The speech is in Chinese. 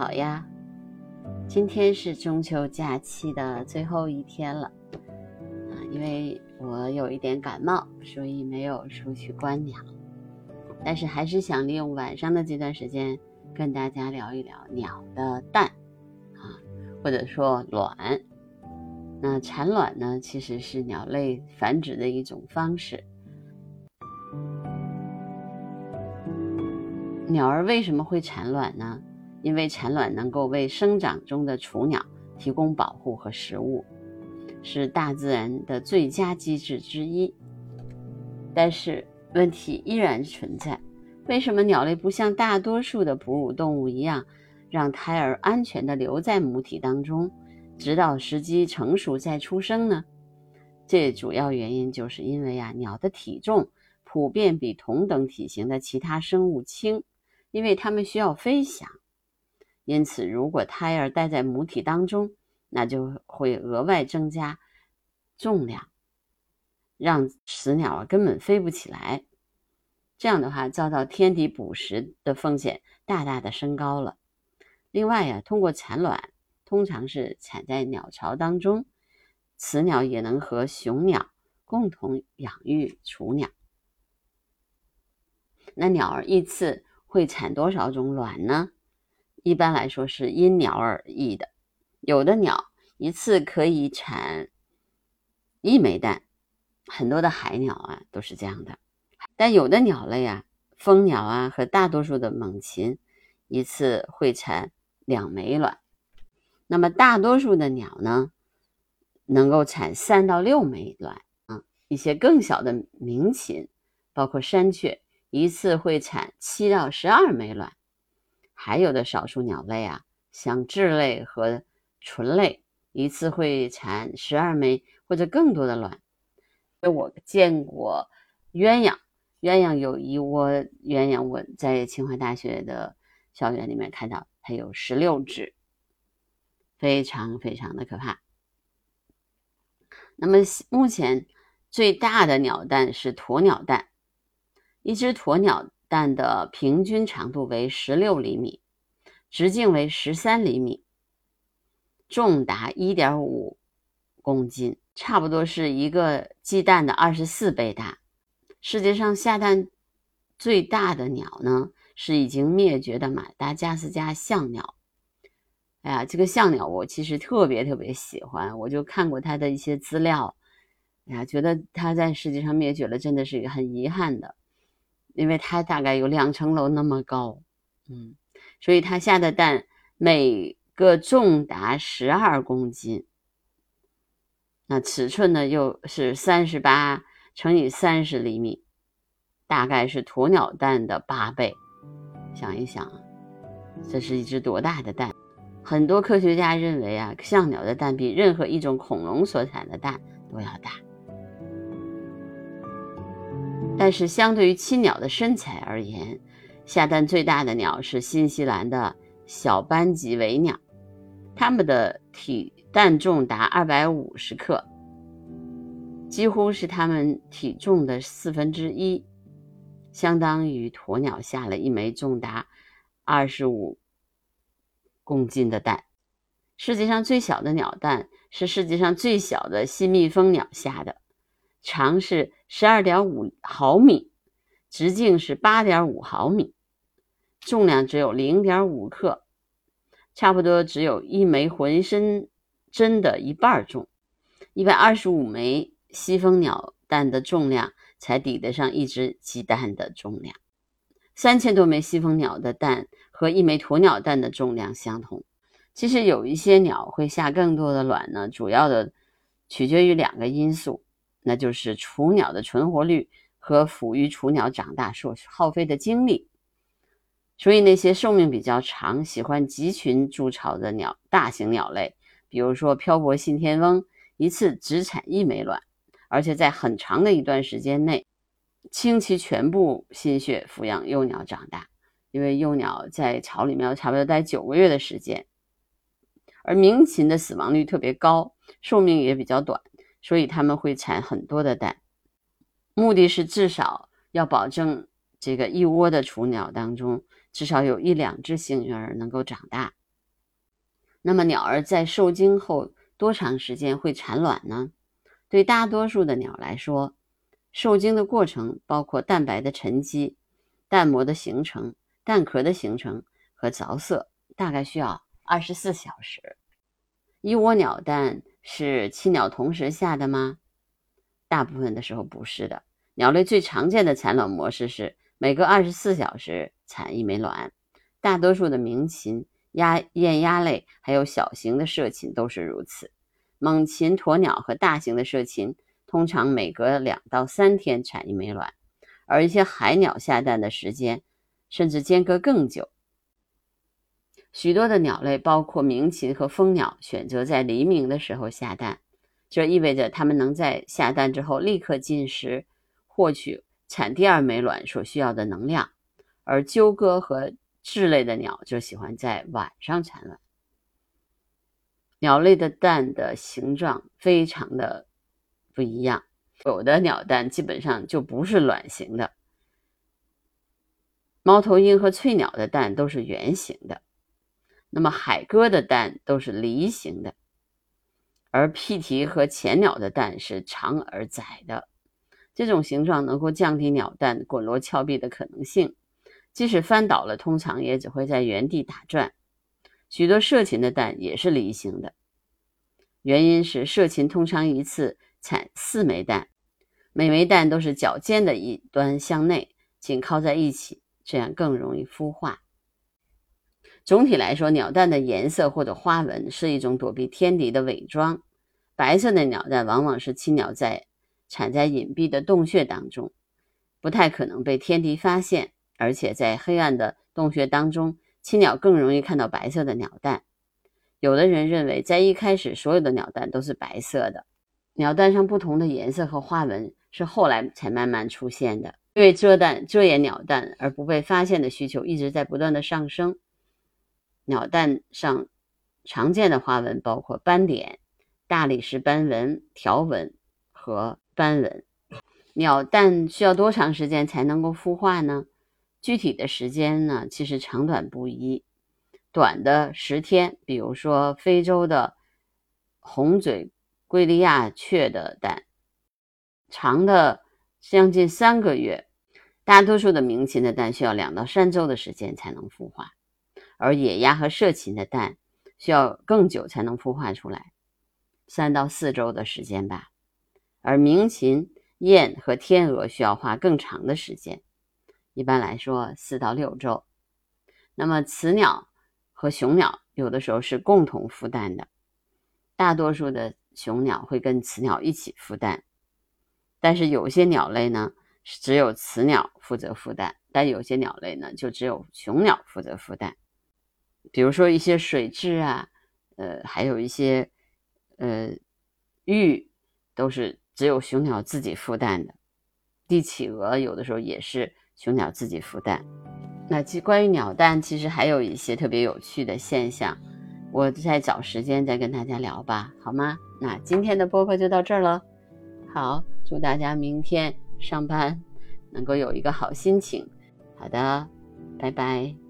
好呀，今天是中秋假期的最后一天了啊，因为我有一点感冒，所以没有出去观鸟，但是还是想利用晚上的这段时间跟大家聊一聊鸟的蛋啊，或者说卵。那产卵呢，其实是鸟类繁殖的一种方式。鸟儿为什么会产卵呢？因为产卵能够为生长中的雏鸟提供保护和食物，是大自然的最佳机制之一。但是问题依然存在：为什么鸟类不像大多数的哺乳动物一样，让胎儿安全地留在母体当中，直到时机成熟再出生呢？这主要原因就是因为啊，鸟的体重普遍比同等体型的其他生物轻，因为它们需要飞翔。因此，如果胎儿待在母体当中，那就会额外增加重量，让雌鸟根本飞不起来。这样的话，遭到天敌捕食的风险大大的升高了。另外呀，通过产卵，通常是产在鸟巢当中，雌鸟也能和雄鸟共同养育雏鸟。那鸟儿一次会产多少种卵呢？一般来说是因鸟而异的，有的鸟一次可以产一枚蛋，很多的海鸟啊都是这样的。但有的鸟类啊，蜂鸟啊和大多数的猛禽一次会产两枚卵。那么大多数的鸟呢，能够产三到六枚卵啊。一些更小的鸣禽，包括山雀，一次会产七到十二枚卵。还有的少数鸟类啊，像雉类和鹑类，一次会产十二枚或者更多的卵。我见过鸳鸯，鸳鸯有一窝鸳鸯，我在清华大学的校园里面看到，它有十六只，非常非常的可怕。那么目前最大的鸟蛋是鸵鸟蛋，一只鸵鸟。蛋的平均长度为十六厘米，直径为十三厘米，重达一点五公斤，差不多是一个鸡蛋的二十四倍大。世界上下蛋最大的鸟呢，是已经灭绝的马达加斯加象鸟。哎呀，这个象鸟我其实特别特别喜欢，我就看过它的一些资料。哎呀，觉得它在世界上灭绝了，真的是一个很遗憾的。因为它大概有两层楼那么高，嗯，所以它下的蛋每个重达十二公斤，那尺寸呢又是三十八乘以三十厘米，大概是鸵鸟蛋的八倍。想一想，这是一只多大的蛋？很多科学家认为啊，象鸟的蛋比任何一种恐龙所产的蛋都要大。但是，相对于亲鸟的身材而言，下蛋最大的鸟是新西兰的小斑棘尾鸟，它们的体蛋重达二百五十克，几乎是它们体重的四分之一，相当于鸵鸟下了一枚重达二十五公斤的蛋。世界上最小的鸟蛋是世界上最小的新蜜蜂鸟下的。长是十二点五毫米，直径是八点五毫米，重量只有零点五克，差不多只有一枚浑身针的一半重。一百二十五枚西风鸟蛋的重量才抵得上一只鸡蛋的重量。三千多枚西风鸟的蛋和一枚鸵鸟蛋的重量相同。其实有一些鸟会下更多的卵呢，主要的取决于两个因素。那就是雏鸟的存活率和抚育雏鸟长大所耗费的精力，所以那些寿命比较长、喜欢集群筑巢的鸟，大型鸟类，比如说漂泊信天翁，一次只产一枚卵，而且在很长的一段时间内倾其全部心血抚养幼鸟长大，因为幼鸟在巢里面要差不多待九个月的时间，而鸣禽的死亡率特别高，寿命也比较短。所以他们会产很多的蛋，目的是至少要保证这个一窝的雏鸟当中至少有一两只幸运儿能够长大。那么鸟儿在受精后多长时间会产卵呢？对大多数的鸟来说，受精的过程包括蛋白的沉积、蛋膜的形成、蛋壳的形成和着色，大概需要二十四小时。一窝鸟蛋是亲鸟同时下的吗？大部分的时候不是的。鸟类最常见的产卵模式是每隔二十四小时产一枚卵，大多数的鸣禽、鸭、雁鸭类还有小型的社禽都是如此。猛禽、鸵鸟和大型的社禽通常每隔两到三天产一枚卵，而一些海鸟下蛋的时间甚至间隔更久。许多的鸟类，包括鸣禽和蜂鸟，选择在黎明的时候下蛋，这意味着它们能在下蛋之后立刻进食，获取产第二枚卵所需要的能量。而鸠鸽和雉类的鸟就喜欢在晚上产卵。鸟类的蛋的形状非常的不一样，有的鸟蛋基本上就不是卵形的，猫头鹰和翠鸟的蛋都是圆形的。那么海鸽的蛋都是梨形的，而屁蹄和浅鸟的蛋是长而窄的。这种形状能够降低鸟蛋滚落峭壁的可能性，即使翻倒了，通常也只会在原地打转。许多社禽的蛋也是梨形的，原因是社禽通常一次产四枚蛋，每枚蛋都是较尖的一端向内紧靠在一起，这样更容易孵化。总体来说，鸟蛋的颜色或者花纹是一种躲避天敌的伪装。白色的鸟蛋往往是青鸟在产在隐蔽的洞穴当中，不太可能被天敌发现。而且在黑暗的洞穴当中，青鸟更容易看到白色的鸟蛋。有的人认为，在一开始，所有的鸟蛋都是白色的。鸟蛋上不同的颜色和花纹是后来才慢慢出现的。因为遮蛋、遮掩鸟蛋而不被发现的需求一直在不断的上升。鸟蛋上常见的花纹包括斑点、大理石斑纹、条纹和斑纹。鸟蛋需要多长时间才能够孵化呢？具体的时间呢，其实长短不一。短的十天，比如说非洲的红嘴圭利亚雀的蛋；长的将近三个月。大多数的鸣禽的蛋需要两到三周的时间才能孵化。而野鸭和社禽的蛋需要更久才能孵化出来，三到四周的时间吧。而鸣禽、雁和天鹅需要花更长的时间，一般来说四到六周。那么雌鸟和雄鸟有的时候是共同孵蛋的，大多数的雄鸟会跟雌鸟一起孵蛋，但是有些鸟类呢是只有雌鸟负责孵蛋，但有些鸟类呢就只有雄鸟负责孵蛋。比如说一些水蛭啊，呃，还有一些呃玉，都是只有雄鸟自己孵蛋的。帝企鹅有的时候也是雄鸟自己孵蛋。那其关于鸟蛋，其实还有一些特别有趣的现象，我再找时间再跟大家聊吧，好吗？那今天的播客就到这儿了。好，祝大家明天上班能够有一个好心情。好的，拜拜。